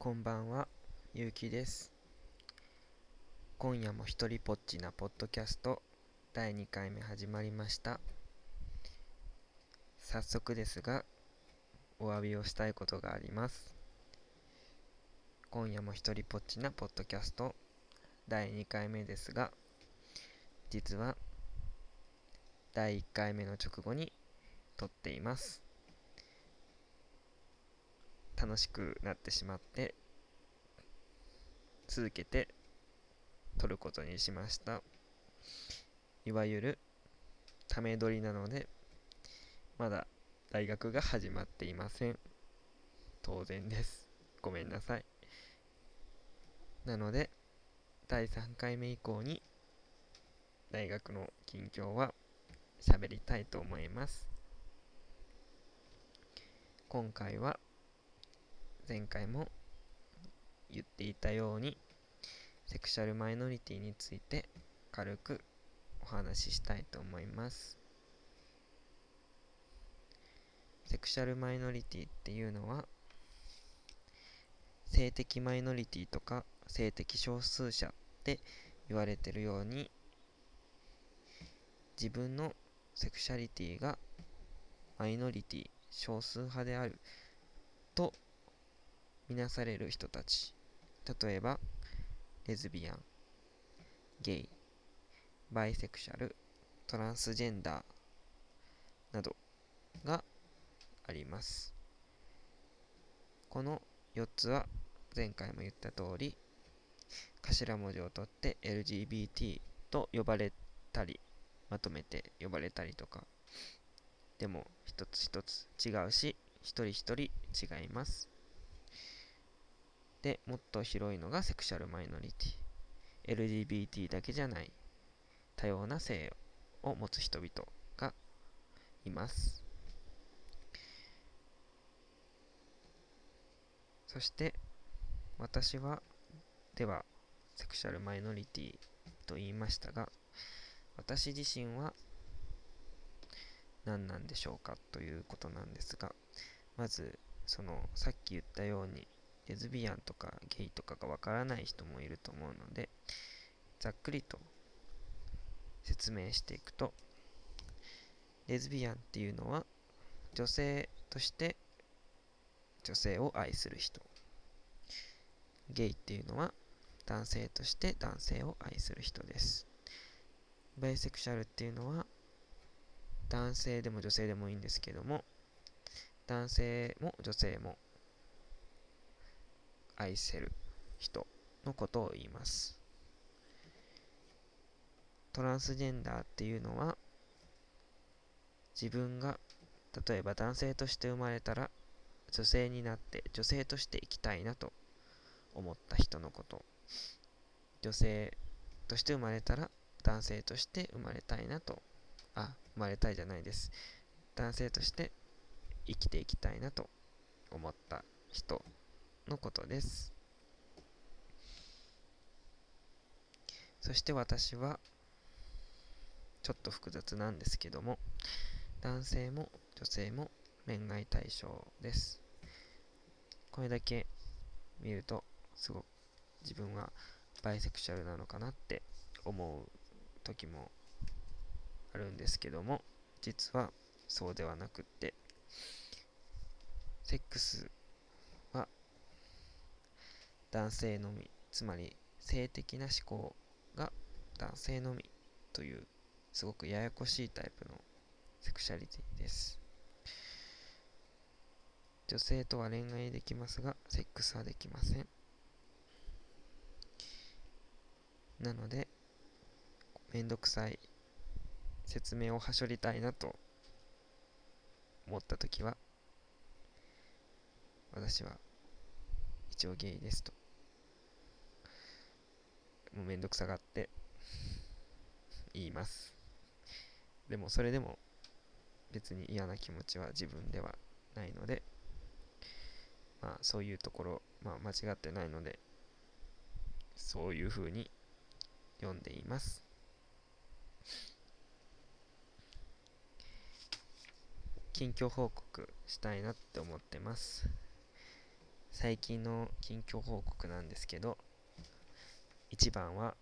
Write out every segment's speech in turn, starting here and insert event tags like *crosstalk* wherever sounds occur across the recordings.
こんばんは、ゆうきです。今夜も一人ぽっちなポッドキャスト第2回目始まりました。早速ですが、お詫びをしたいことがあります。今夜も一人ぽっちなポッドキャスト第2回目ですが、実は第1回目の直後に撮っています。楽しくなってしまって続けて撮ることにしました。いわゆるため撮りなのでまだ大学が始まっていません。当然です。ごめんなさい。なので第3回目以降に大学の近況は喋りたいと思います。今回は前回も言っていたようにセクシャルマイノリティについて軽くお話ししたいと思います。セクシャルマイノリティっていうのは性的マイノリティとか性的少数者って言われてるように自分のセクシャリティがマイノリティ少数派であると見なされる人たち。例えばレズビアンゲイバイセクシャルトランスジェンダーなどがあります。この4つは前回も言った通り頭文字を取って LGBT と呼ばれたりまとめて呼ばれたりとか。でも一つ一つ違うし一人一人違います。でもっと広いのがセクシャルマイノリティ。LGBT だけじゃない。多様な性を持つ人々がいます。そして私はではセクシャルマイノリティと言いましたが私自身は何なんでしょうかということなんですがまずそのさっき言ったようにレズビアンとかゲイとかがわからない人もいると思うのでざっくりと説明していくとレズビアンっていうのは女性として女性を愛する人。ゲイっていうのは男性として男性を愛する人です。バイセクシャルっていうのは男性でも女性でもいいんですけども男性も女性も愛せる人のことを言います。トランスジェンダーっていうのは自分が例えば男性として生まれたら女性になって女性として生きたいなと思った人のこと。女性として生まれたら男性として生まれたいなと。あ生まれたいじゃないです。男性として生きていきたいなと思った人。のことです。そして私はちょっと複雑なんですけども男性も女性も恋愛対象です。これだけ見るとすごく自分はバイセクシャルなのかなって思う時もあるんですけども実はそうではなくってセックス男性のみつまり性的な思考が男性のみというすごくややこしいタイプのセクシャリティです。女性とは恋愛できますがセックスはできません。なのでめんどくさい説明をはしょりたいなと思った時は私は一応ゲイですと。もうめんどくさがって。言います。でもそれでも別に嫌な気持ちは自分ではないので。まあそういうところ、まあ、間違ってないので。そういうふうに読んでいます。近況報告したいなって思ってます。最近の近況報告なんですけど一番は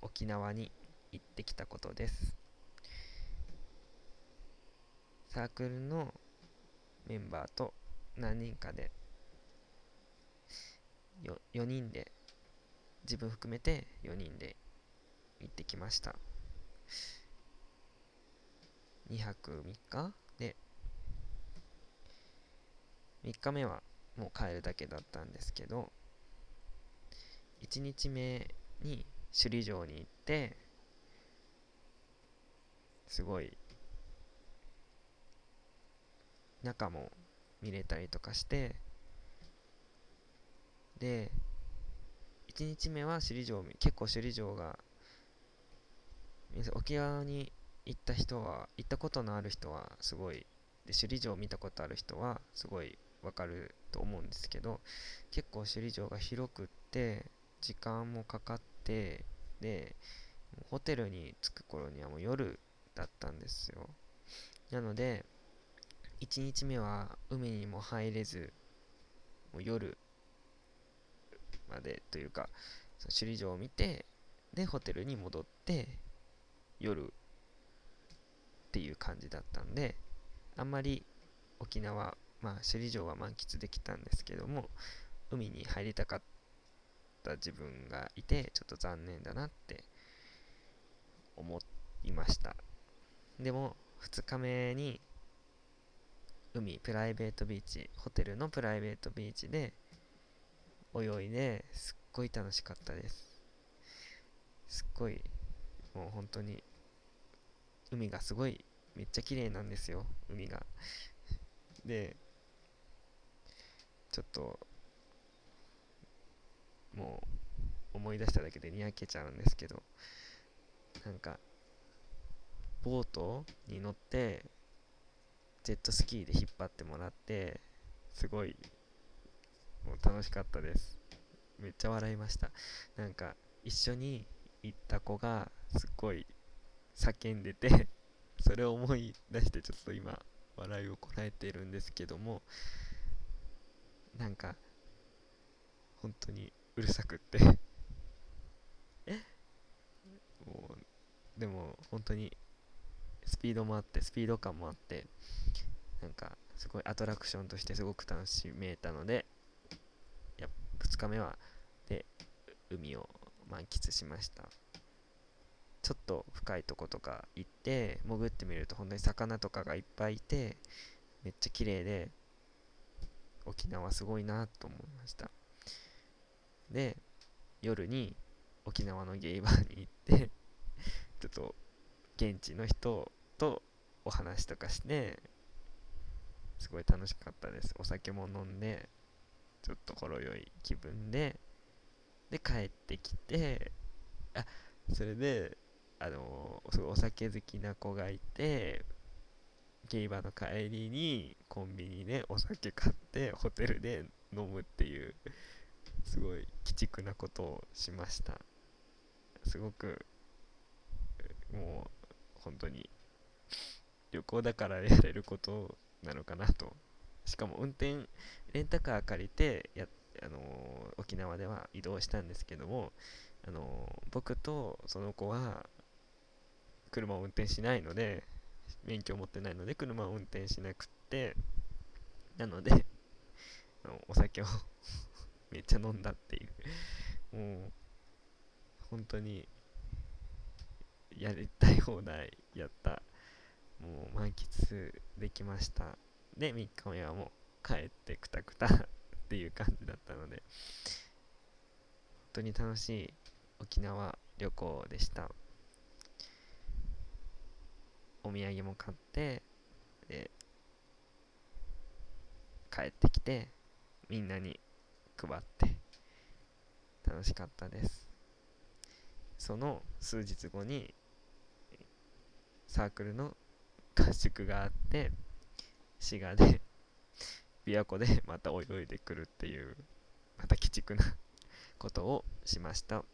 沖縄に行ってきたことです。サークルのメンバーと何人かで 4, 4人で自分含めて4人で行ってきました。2泊3日で3日目はもう帰るだけだったんですけど1日目に首里城に行ってすごい中も見れたりとかしてで1日目は首里城結構首里城が沖縄に行った人は行ったことのある人はすごいで首里城見たことある人はすごいわかると思うんですけど結構首里城が広くって時間もかかってでホテルに着く頃にはもう夜だったんですよ。なので1日目は海にも入れずもう夜までというか首里城を見てでホテルに戻って夜っていう感じだったんであんまり沖縄まあ首里城は満喫できたんですけども海に入りたかった自分がいてちょっと残念だなって思いました。でも2日目に海プライベートビーチホテルのプライベートビーチで泳いですっごい楽しかったです。すっごいもう本当に海がすごいめっちゃ綺麗なんですよ海が。でちょっともう思い出しただけでにやけちゃうんですけどなんかボートに乗ってジェットスキーで引っ張ってもらってすごいもう楽しかったです。めっちゃ笑いました。なんか一緒に行った子がすっごい叫んでて *laughs* それを思い出してちょっと今笑いをこらえているんですけどもなんか本当にうるさくって。もうでも本当にスピードもあってスピード感もあってなんかすごいアトラクションとしてすごく楽しめたのでや2日目はで海を満喫しました。ちょっと深いとことか行って潜ってみると本当に魚とかがいっぱいいてめっちゃ綺麗で沖縄すごいなと思いました。で夜に沖縄のゲイバーに行って *laughs* ちょっと現地の人とお話とかしてすごい楽しかったです。お酒も飲んでちょっとほろ酔い気分でで帰ってきてあそれであのー、お酒好きな子がいてゲイバーの帰りにコンビニでお酒買ってホテルで飲むっていうすごい鬼畜なことをしました。すごくもう本当に旅行だからやれることなのかなと。しかも運転レンタカー借りてや、あのー、沖縄では移動したんですけども、あのー、僕とその子は車を運転しないので免許を持ってないので車を運転しなくってなのでお酒を *laughs* めっちゃ飲んだっていう。もう本当にやりたい放題やった。もう満喫できました。で3日目はもう帰ってくたくたっていう感じだったので本当に楽しい沖縄旅行でした。お土産も買ってで帰ってきてみんなに配って楽しかったです。その数日後にサークルの合宿があって滋賀で琵琶湖でまた泳いでくるっていうまた鬼畜なことをしました。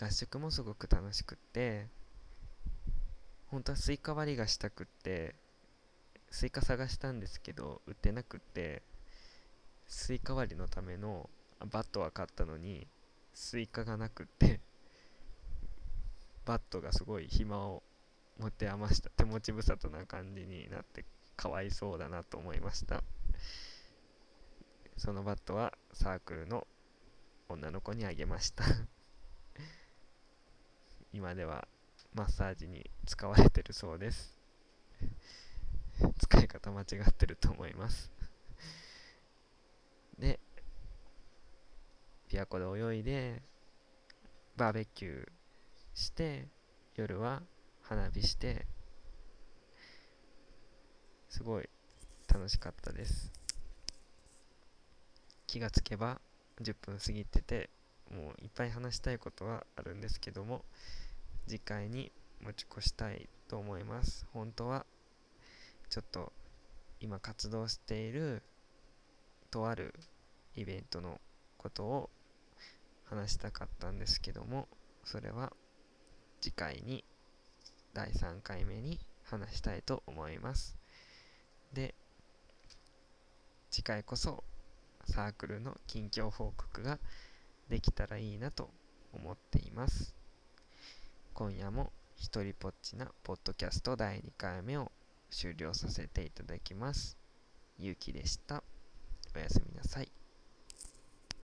合宿もすごく楽しくって本当はスイカ割りがしたくってスイカ探したんですけど売ってなくってスイカ割りのためのバットは買ったのにスイカがなくってバットがすごい暇を持て余した手持ち無沙汰な感じになってかわいそうだなと思いました。そのバットはサークルの女の子にあげました。今ではマッサージに使われてるそうです。使い方間違ってると思います。*laughs* で琵琶湖で泳いでバーベキューして夜は花火してすごい楽しかったです。気がつけば10分過ぎててもういっぱい話したいことはあるんですけども次回に持ち越したいと思います。本当はちょっと今活動しているとあるイベントのことを話したかったんですけどもそれは次回に第3回目に話したいと思います。で次回こそサークルの近況報告ができたらいいなと思っています。今夜も一人ぽっちなポッドキャスト第2回目を終了させていただきます。ゆうきでした。おやすみなさい。